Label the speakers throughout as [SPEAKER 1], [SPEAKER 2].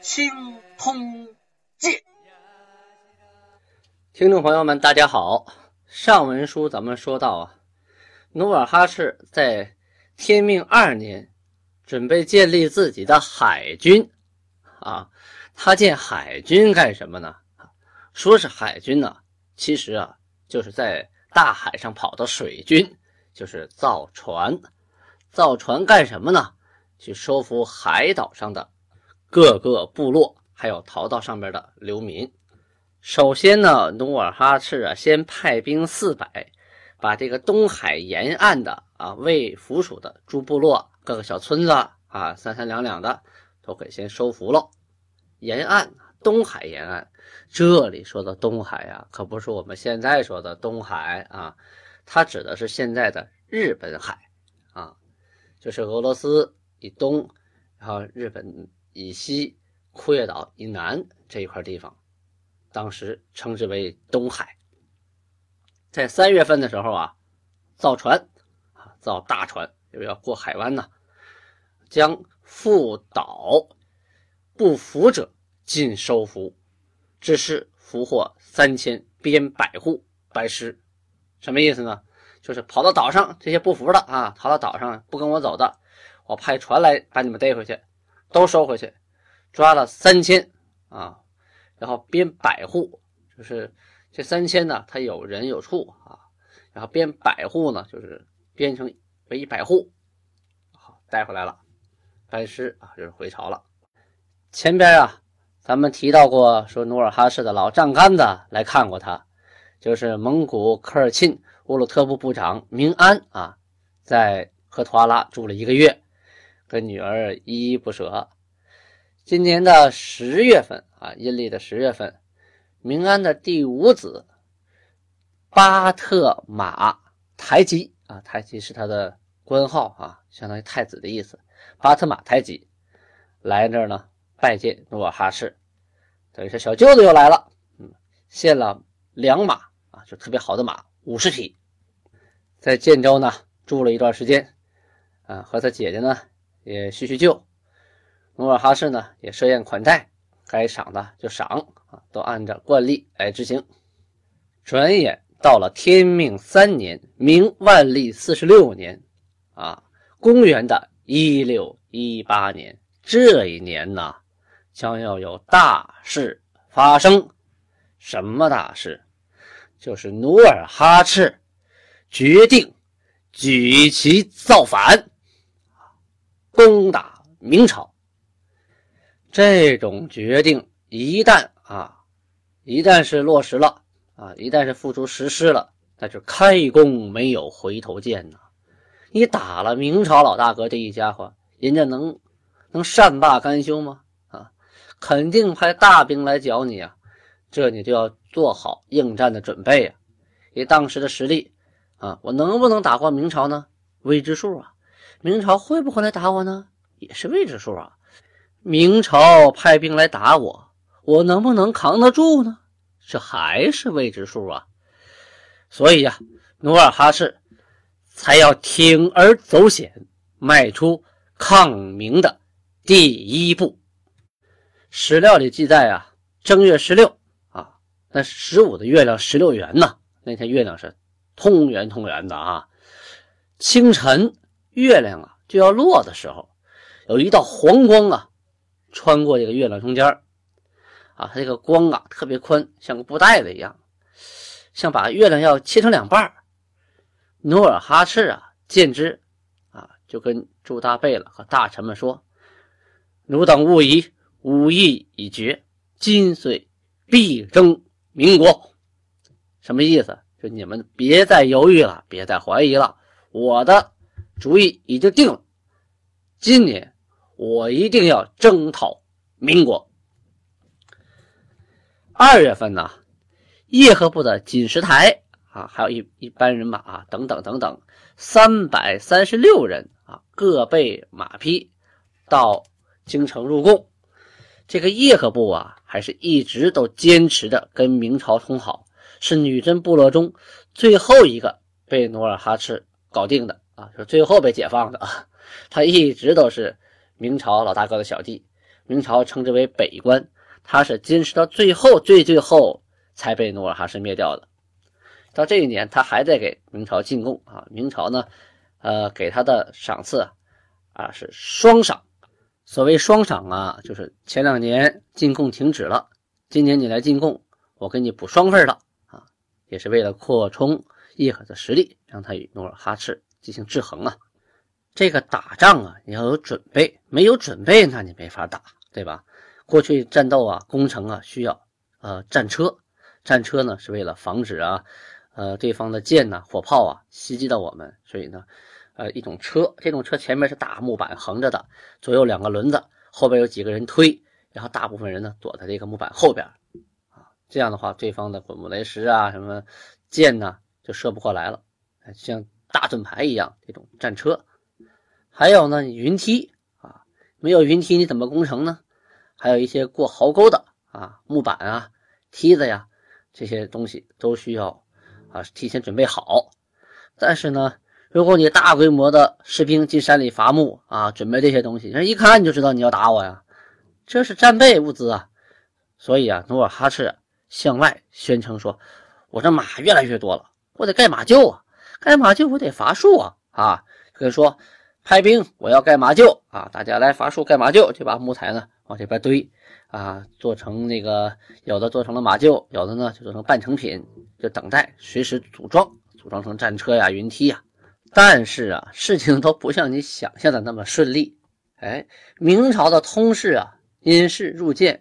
[SPEAKER 1] 清通鉴》。
[SPEAKER 2] 听众朋友们，大家好。上文书咱们说到啊，努尔哈赤在天命二年准备建立自己的海军啊。他建海军干什么呢？说是海军呢，其实啊，就是在大海上跑的水军，就是造船。造船干什么呢？去收服海岛上的各个部落，还有逃到上边的流民。首先呢，努尔哈赤啊，先派兵四百，把这个东海沿岸的啊未附属的诸部落、各个小村子啊，三三两两的都给先收服了。沿岸，东海沿岸，这里说的东海啊，可不是我们现在说的东海啊，它指的是现在的日本海啊。就是俄罗斯以东，然后日本以西，库页岛以南这一块地方，当时称之为东海。在三月份的时候啊，造船啊，造大船，因为要过海湾呢，将赴岛不服者尽收服，只是俘获三千，编百户，百师，什么意思呢？就是跑到岛上，这些不服的啊，逃到岛上不跟我走的，我派船来把你们逮回去，都收回去，抓了三千啊，然后编百户，就是这三千呢，他有人有处啊，然后编百户呢，就是编成为一百户，好带回来了，班师啊，就是回朝了。前边啊，咱们提到过，说努尔哈赤的老丈杆子来看过他，就是蒙古科尔沁。乌鲁特部部长明安啊，在赫图阿拉住了一个月，跟女儿依依不舍。今年的十月份啊，阴历的十月份，明安的第五子巴特马台吉啊，台吉是他的官号啊，相当于太子的意思。巴特马台吉来这儿呢，拜见努尔哈赤，等于是小舅子又来了，嗯，献了两马啊，就特别好的马，五十匹。在建州呢住了一段时间，啊，和他姐姐呢也叙叙旧。努尔哈赤呢也设宴款待，该赏的就赏啊，都按照惯例来执行。转眼到了天命三年，明万历四十六年，啊，公元的一六一八年，这一年呢将要有大事发生。什么大事？就是努尔哈赤。决定举旗造反，攻打明朝。这种决定一旦啊，一旦是落实了啊，一旦是付诸实施了，那就开弓没有回头箭呐！你打了明朝老大哥这一家伙，人家能能善罢甘休吗？啊，肯定派大兵来剿你啊！这你就要做好应战的准备啊！以当时的实力。啊，我能不能打过明朝呢？未知数啊。明朝会不会来打我呢？也是未知数啊。明朝派兵来打我，我能不能扛得住呢？这还是未知数啊。所以呀，努尔哈赤才要铤而走险，迈出抗明的第一步。史料里记载啊，正月十六啊，那十五的月亮十六圆呢，那天月亮是。通圆通圆的啊！清晨，月亮啊就要落的时候，有一道黄光啊穿过这个月亮中间啊，它这个光啊特别宽，像个布袋子一样，像把月亮要切成两半努尔哈赤啊见之啊，就跟朱大贝勒和大臣们说：“汝等勿疑，吾意已决，今岁必争民国。”什么意思？就你们别再犹豫了，别再怀疑了，我的主意已经定了。今年我一定要征讨民国。二月份呢，叶赫部的锦石台啊，还有一一班人马啊，等等等等，三百三十六人啊，各备马匹到京城入贡。这个叶赫部啊，还是一直都坚持着跟明朝通好，是女真部落中最后一个被努尔哈赤搞定的啊，是最后被解放的啊。他一直都是明朝老大哥的小弟，明朝称之为北关，他是坚持到最后，最最后才被努尔哈赤灭掉的。到这一年，他还在给明朝进贡啊。明朝呢，呃，给他的赏赐啊是双赏。所谓双赏啊，就是前两年进贡停止了，今年你来进贡，我给你补双份了啊，也是为了扩充叶赫的实力，让他与努尔哈赤进行制衡啊。这个打仗啊，你要有准备，没有准备，那你没法打，对吧？过去战斗啊，攻城啊，需要呃战车，战车呢是为了防止啊，呃对方的箭呐、火炮啊袭击到我们，所以呢，呃一种车，这种车前面是大木板横着的，左右两个轮子，后边有几个人推，然后大部分人呢躲在这个木板后边啊，这样的话，对方的滚木雷石啊、什么箭呢就射不过来了，像大盾牌一样这种战车。还有呢，云梯啊，没有云梯你怎么攻城呢？还有一些过壕沟的啊，木板啊、梯子呀，这些东西都需要啊提前准备好。但是呢，如果你大规模的士兵进山里伐木啊，准备这些东西，人一看就知道你要打我呀，这是战备物资啊。所以啊，努尔哈赤向外宣称说：“我这马越来越多了，我得盖马厩啊，盖马厩我得伐树啊啊，可以说。”派兵，我要盖马厩啊！大家来伐树盖马厩，就把木材呢往这边堆啊，做成那个有的做成了马厩，有的呢就做成半成品，就等待随时组装，组装成战车呀、云梯呀。但是啊，事情都不像你想象的那么顺利。哎，明朝的通事啊，因事入见，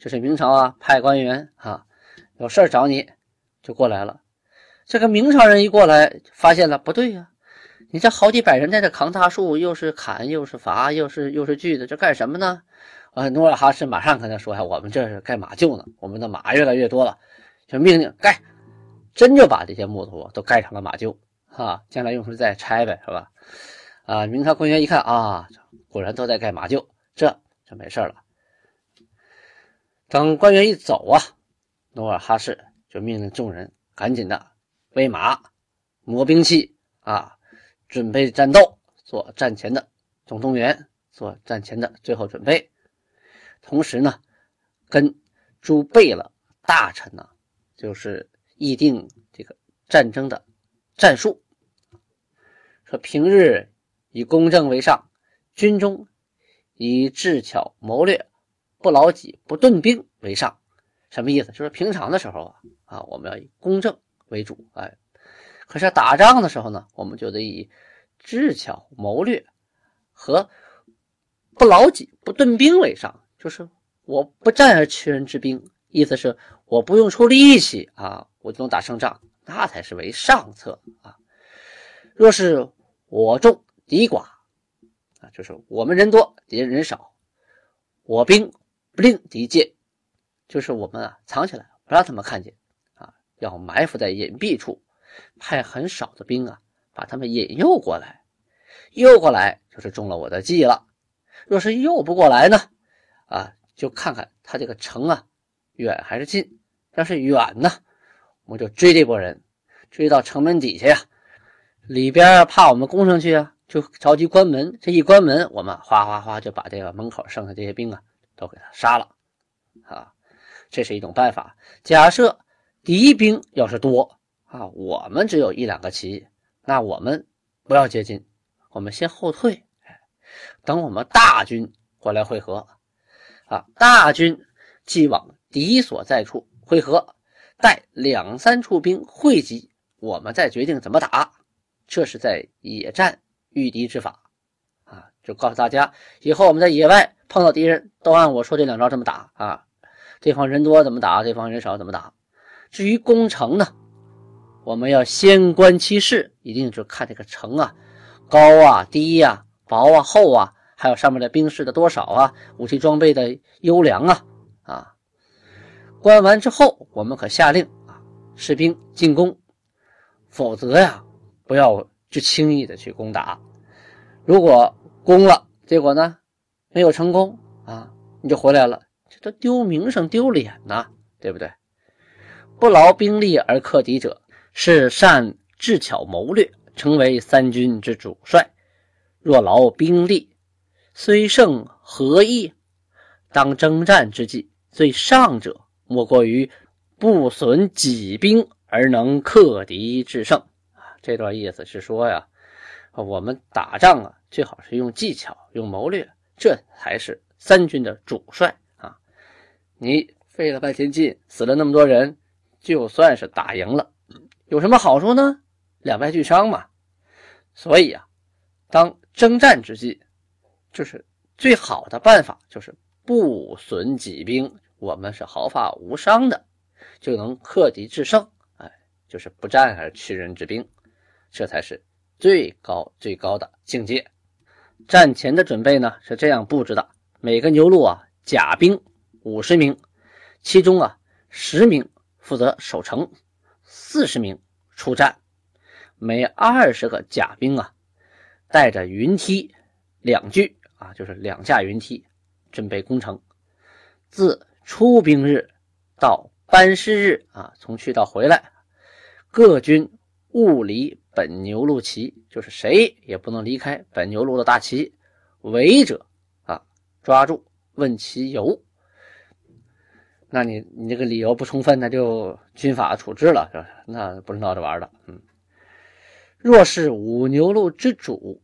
[SPEAKER 2] 就是明朝啊派官员啊有事找你，就过来了。这个明朝人一过来，发现了不对呀。你这好几百人在这扛大树，又是砍又是伐，又是又是锯的，这干什么呢？啊，努尔哈赤马上跟他说：“呀，我们这是盖马厩呢，我们的马越来越多了，就命令盖。”真就把这些木头都盖成了马厩，哈，将来用时再拆呗，是吧？啊，明朝官员一看啊，果然都在盖马厩，这就没事了。等官员一走啊，努尔哈赤就命令众人赶紧的喂马、磨兵器啊。准备战斗，做战前的总动员，做战前的最后准备。同时呢，跟诸贝勒大臣呢，就是议定这个战争的战术。说平日以公正为上，军中以智巧谋略、不劳己不顿兵为上。什么意思？就是平常的时候啊，啊，我们要以公正为主，哎。可是打仗的时候呢，我们就得以智巧谋略和不劳己不顿兵为上，就是我不战而屈人之兵，意思是我不用出力气啊，我就能打胜仗，那才是为上策啊。若是我众敌寡啊，就是我们人多敌人人少，我兵不令敌见，就是我们啊藏起来不让他们看见，要埋伏在隐蔽处。派很少的兵啊，把他们引诱过来，诱过来就是中了我的计了。若是诱不过来呢，啊，就看看他这个城啊，远还是近。要是远呢，我们就追这波人，追到城门底下呀，里边怕我们攻上去啊，就着急关门。这一关门，我们哗哗哗就把这个门口剩下这些兵啊，都给他杀了。啊，这是一种办法。假设敌兵要是多。啊，我们只有一两个旗，那我们不要接近，我们先后退，等我们大军过来会合。啊，大军既往敌所在处会合，待两三处兵汇集，我们再决定怎么打。这是在野战御敌之法。啊，就告诉大家，以后我们在野外碰到敌人，都按我说这两招这么打啊。对方人多怎么打，对方人少怎么打。至于攻城呢？我们要先观其势，一定就看这个城啊，高啊、低呀、薄啊、厚啊，还有上面的兵士的多少啊，武器装备的优良啊啊。关完之后，我们可下令啊，士兵进攻，否则呀，不要去轻易的去攻打。如果攻了，结果呢没有成功啊，你就回来了，这都丢名声丢脸呐，对不对？不劳兵力而克敌者，是善智巧谋略，成为三军之主帅。若劳兵力，虽胜何益？当征战之际，最上者莫过于不损己兵而能克敌制胜。这段意思是说呀，我们打仗啊，最好是用技巧、用谋略，这才是三军的主帅啊。你费了半天劲，死了那么多人。就算是打赢了，有什么好处呢？两败俱伤嘛。所以啊，当征战之际，就是最好的办法就是不损己兵，我们是毫发无伤的，就能克敌制胜。哎，就是不战而屈人之兵，这才是最高最高的境界。战前的准备呢是这样布置的：每个牛录啊，甲兵五十名，其中啊十名。负责守城，四十名出战，每二十个甲兵啊，带着云梯两具啊，就是两架云梯，准备攻城。自出兵日到班师日啊，从去到回来，各军勿离本牛路旗，就是谁也不能离开本牛路的大旗。违者啊，抓住问其由。那你你这个理由不充分，那就军法处置了，是吧？那不是闹着玩的。嗯，若是五牛路之主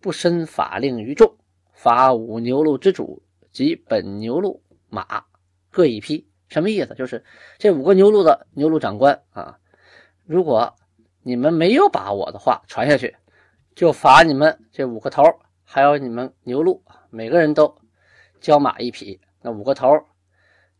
[SPEAKER 2] 不申法令于众，罚五牛路之主及本牛路马各一匹。什么意思？就是这五个牛路的牛路长官啊，如果你们没有把我的话传下去，就罚你们这五个头，还有你们牛路，每个人都交马一匹。那五个头。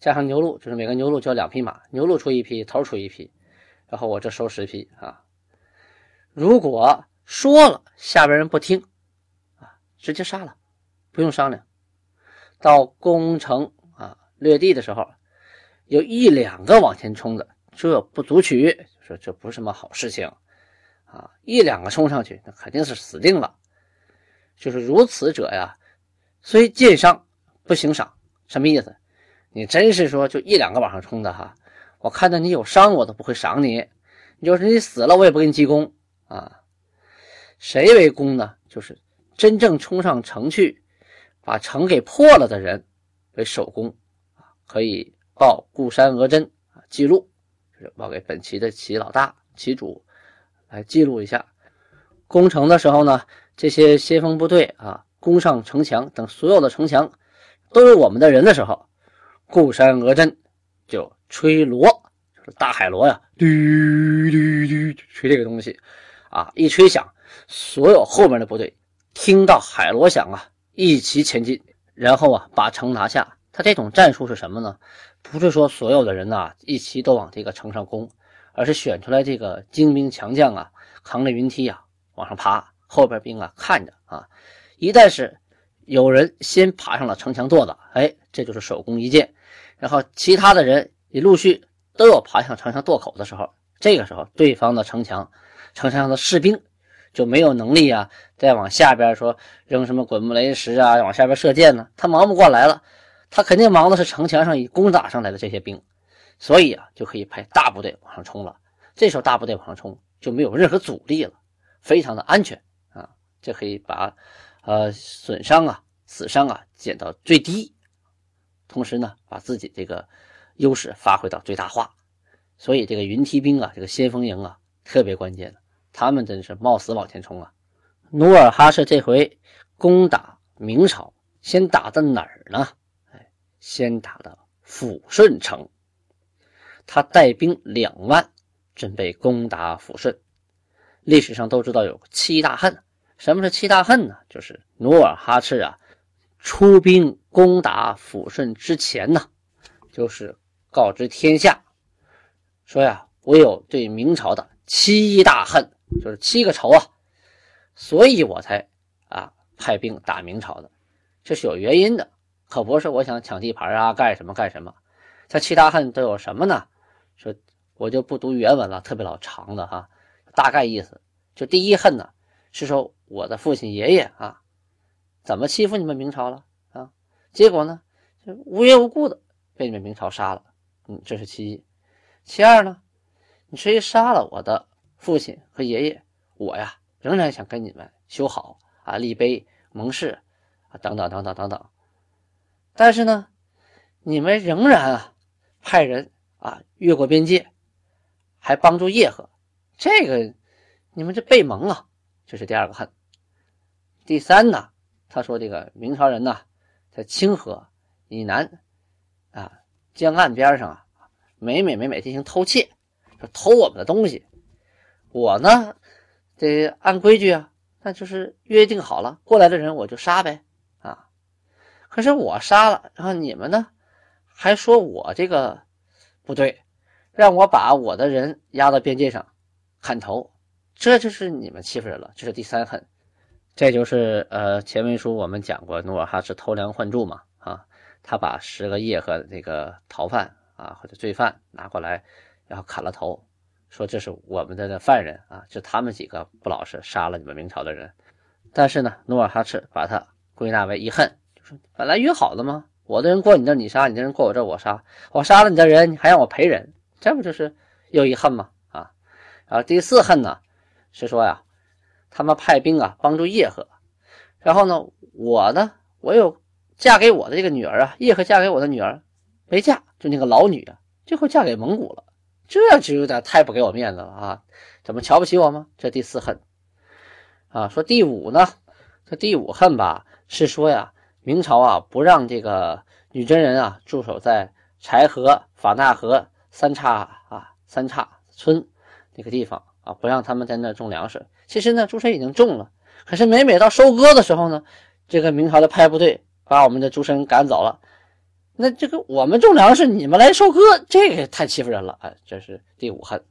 [SPEAKER 2] 加上牛鹿，就是每个牛鹿交两匹马，牛鹿出一匹，头出一匹，然后我这收十匹啊。如果说了，下边人不听啊，直接杀了，不用商量。到攻城啊掠地的时候，有一两个往前冲的，这不足取，说这不是什么好事情啊。一两个冲上去，那肯定是死定了。就是如此者呀，虽见伤不行赏，什么意思？你真是说就一两个往上冲的哈，我看到你有伤，我都不会赏你。你就是你死了，我也不给你记功啊。谁为功呢？就是真正冲上城去，把城给破了的人为首功啊，可以报固山额真啊记录，就是报给本旗的旗老大、旗主来记录一下。攻城的时候呢，这些先锋部队啊，攻上城墙等所有的城墙都是我们的人的时候。固山额真就吹锣，就是大海螺呀，嘟嘟嘟，吹这个东西啊，一吹响，所有后面的部队听到海螺响啊，一齐前进，然后啊，把城拿下。他这种战术是什么呢？不是说所有的人呐一齐都往这个城上攻，而是选出来这个精兵强将啊，扛着云梯啊往上爬，后边兵啊看着啊，一旦是有人先爬上了城墙垛子，哎，这就是首功一件。然后其他的人也陆续都有爬向城墙垛口的时候，这个时候对方的城墙、城墙上的士兵就没有能力啊，再往下边说扔什么滚木雷石啊，往下边射箭呢，他忙不过来了，他肯定忙的是城墙上以攻打上来的这些兵，所以啊，就可以派大部队往上冲了。这时候大部队往上冲就没有任何阻力了，非常的安全啊，就可以把呃损伤啊、死伤啊减到最低。同时呢，把自己这个优势发挥到最大化，所以这个云梯兵啊，这个先锋营啊，特别关键，他们真是冒死往前冲啊！努尔哈赤这回攻打明朝，先打的哪儿呢？哎，先打的抚顺城，他带兵两万，准备攻打抚顺。历史上都知道有七大恨，什么是七大恨呢？就是努尔哈赤啊。出兵攻打抚顺之前呢，就是告知天下，说呀，我有对明朝的七大恨，就是七个仇啊，所以我才啊派兵打明朝的，这是有原因的，可不是我想抢地盘啊，干什么干什么。这七大恨都有什么呢？说我就不读原文了，特别老长的哈，大概意思就第一恨呢，是说我的父亲爷爷啊，怎么欺负你们明朝了啊？结果呢，无缘无故的被你们明朝杀了，嗯，这是其一。其二呢，你虽杀了我的父亲和爷爷，我呀仍然想跟你们修好啊，立碑盟誓啊，等等等等等等。但是呢，你们仍然啊派人啊越过边界，还帮助叶赫，这个你们这背盟啊，这是第二个恨。第三呢，他说这个明朝人呢，在清河以南啊江岸边上啊。每每每每进行偷窃，说偷我们的东西，我呢得按规矩啊，那就是约定好了，过来的人我就杀呗啊。可是我杀了，然后你们呢还说我这个不对，让我把我的人押到边界上砍头，这就是你们欺负人了，这是第三恨。这就是呃前文书我们讲过，努尔哈赤偷梁换柱嘛啊，他把十个叶和那个逃犯。啊，或者罪犯拿过来，然后砍了头，说这是我们的犯人啊，就他们几个不老实，杀了你们明朝的人。但是呢，努尔哈赤把他归纳为一恨，就说本来约好的吗？我的人过你这你杀，你的人过我这我杀，我杀了你的人，你还让我赔人，这不就是又一恨吗？啊，然后第四恨呢，是说呀，他们派兵啊帮助叶赫，然后呢，我呢，我有嫁给我的这个女儿啊，叶赫嫁给我的女儿。没嫁，就那个老女啊，最后嫁给蒙古了，这就有点太不给我面子了啊！怎么瞧不起我吗？这第四恨啊。说第五呢，这第五恨吧，是说呀，明朝啊不让这个女真人啊驻守在柴河、法纳河三岔啊三岔村那个地方啊，不让他们在那种粮食。其实呢，诸神已经种了，可是每每到收割的时候呢，这个明朝的派部队把我们的诸神赶走了。那这个我们种粮食，你们来收割，这个太欺负人了哎，这是第五恨。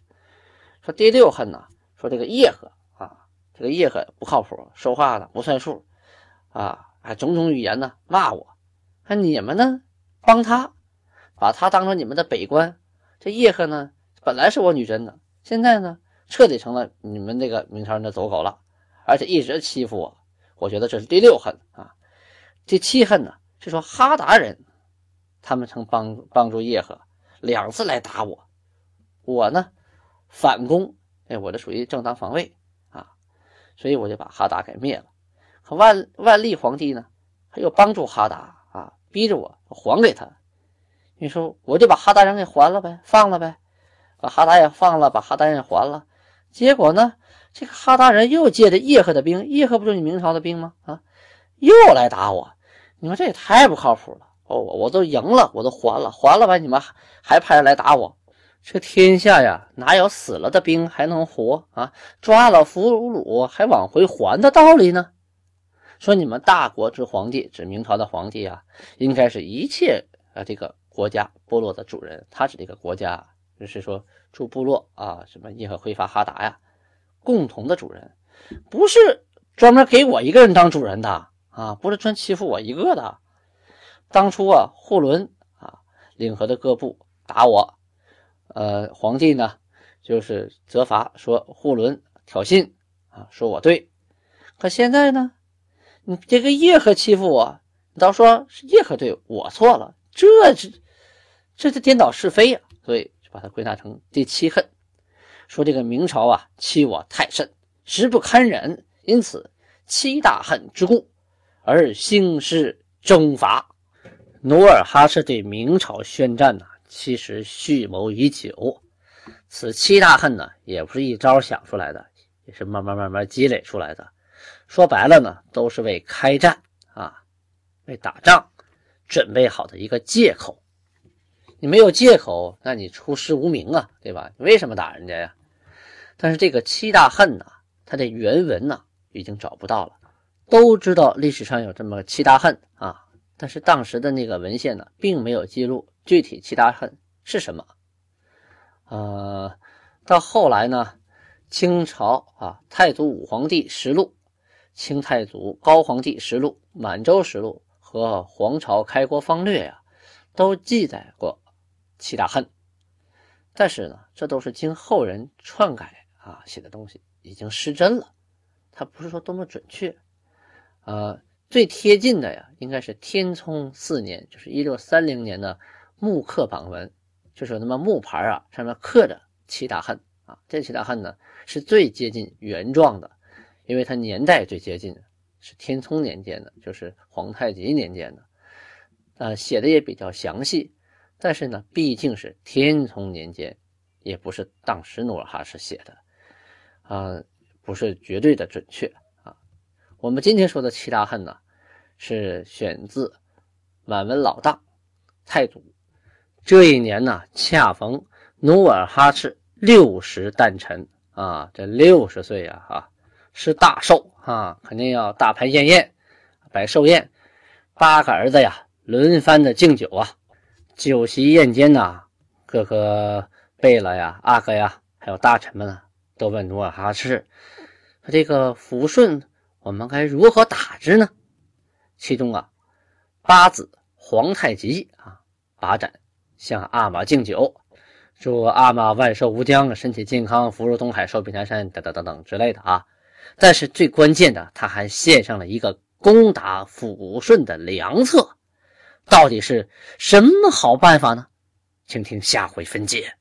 [SPEAKER 2] 说第六恨呢，说这个叶赫啊，这个叶赫不靠谱，说话呢不算数啊，还种种语言呢骂我。那你们呢，帮他，把他当成你们的北关。这叶赫呢，本来是我女真的，现在呢，彻底成了你们这个明朝人的走狗了，而且一直欺负我。我觉得这是第六恨啊。第七恨呢，是说哈达人。他们曾帮帮助叶赫两次来打我，我呢反攻，哎，我这属于正当防卫啊，所以我就把哈达给灭了。可万万历皇帝呢，他又帮助哈达啊，逼着我还给他。你说我就把哈达人给还了呗，放了呗，把哈达也放了，把哈达人也还了。结果呢，这个哈达人又借着叶赫的兵，叶赫不就是你明朝的兵吗？啊，又来打我，你说这也太不靠谱了。哦，我都赢了，我都还了，还了吧？你们还还派人来打我？这天下呀，哪有死了的兵还能活啊？抓了俘虏还往回还的道理呢？说你们大国之皇帝，指明朝的皇帝啊，应该是一切啊这个国家部落的主人。他指这个国家，就是说住部落啊，什么叶赫辉发哈达呀，共同的主人，不是专门给我一个人当主人的啊，不是专欺负我一个的。当初啊，护伦啊，领河的各部打我，呃，皇帝呢就是责罚说护伦挑衅啊，说我对。可现在呢，你这个叶赫欺负我，你倒说是叶赫对我错了，这这这是颠倒是非呀，所以把它归纳成第七恨，说这个明朝啊欺我太甚，实不堪忍，因此七大恨之故而兴师征伐。努尔哈赤对明朝宣战呢，其实蓄谋已久。此七大恨呢，也不是一招想出来的，也是慢慢慢慢积累出来的。说白了呢，都是为开战啊，为打仗准备好的一个借口。你没有借口，那你出师无名啊，对吧？你为什么打人家呀？但是这个七大恨呢，它的原文呢已经找不到了。都知道历史上有这么七大恨啊。但是当时的那个文献呢，并没有记录具体七大恨是什么。呃，到后来呢，清朝啊，太祖武皇帝实录、清太祖高皇帝实录、满洲实录和皇朝开国方略呀，都记载过七大恨。但是呢，这都是经后人篡改啊写的东西，已经失真了，它不是说多么准确。呃，最贴近的呀，应该是天聪四年，就是一六三零年的木刻榜文，就是有那么木牌啊，上面刻着七大恨啊。这七大恨呢，是最接近原状的，因为它年代最接近，是天聪年间的，就是皇太极年间的。呃，写的也比较详细，但是呢，毕竟是天聪年间，也不是当时努尔哈赤写的，啊，不是绝对的准确啊。我们今天说的七大恨呢，是选自满文老大太祖这一年呢，恰逢努尔哈赤六十诞辰啊，这六十岁呀，啊，是大寿啊，肯定要大排宴宴，摆寿宴，八个儿子呀。轮番的敬酒啊，酒席宴间呐，各个贝勒呀、阿哥呀，还有大臣们啊，都问努尔哈赤：“说这个抚顺，我们该如何打之呢？”其中啊，八子皇太极啊，把盏向阿玛敬酒，祝阿玛万寿无疆，身体健康，福如东海，寿比南山，等等等等之类的啊。但是最关键的，他还献上了一个攻打抚顺的良策。到底是什么好办法呢？请听下回分解。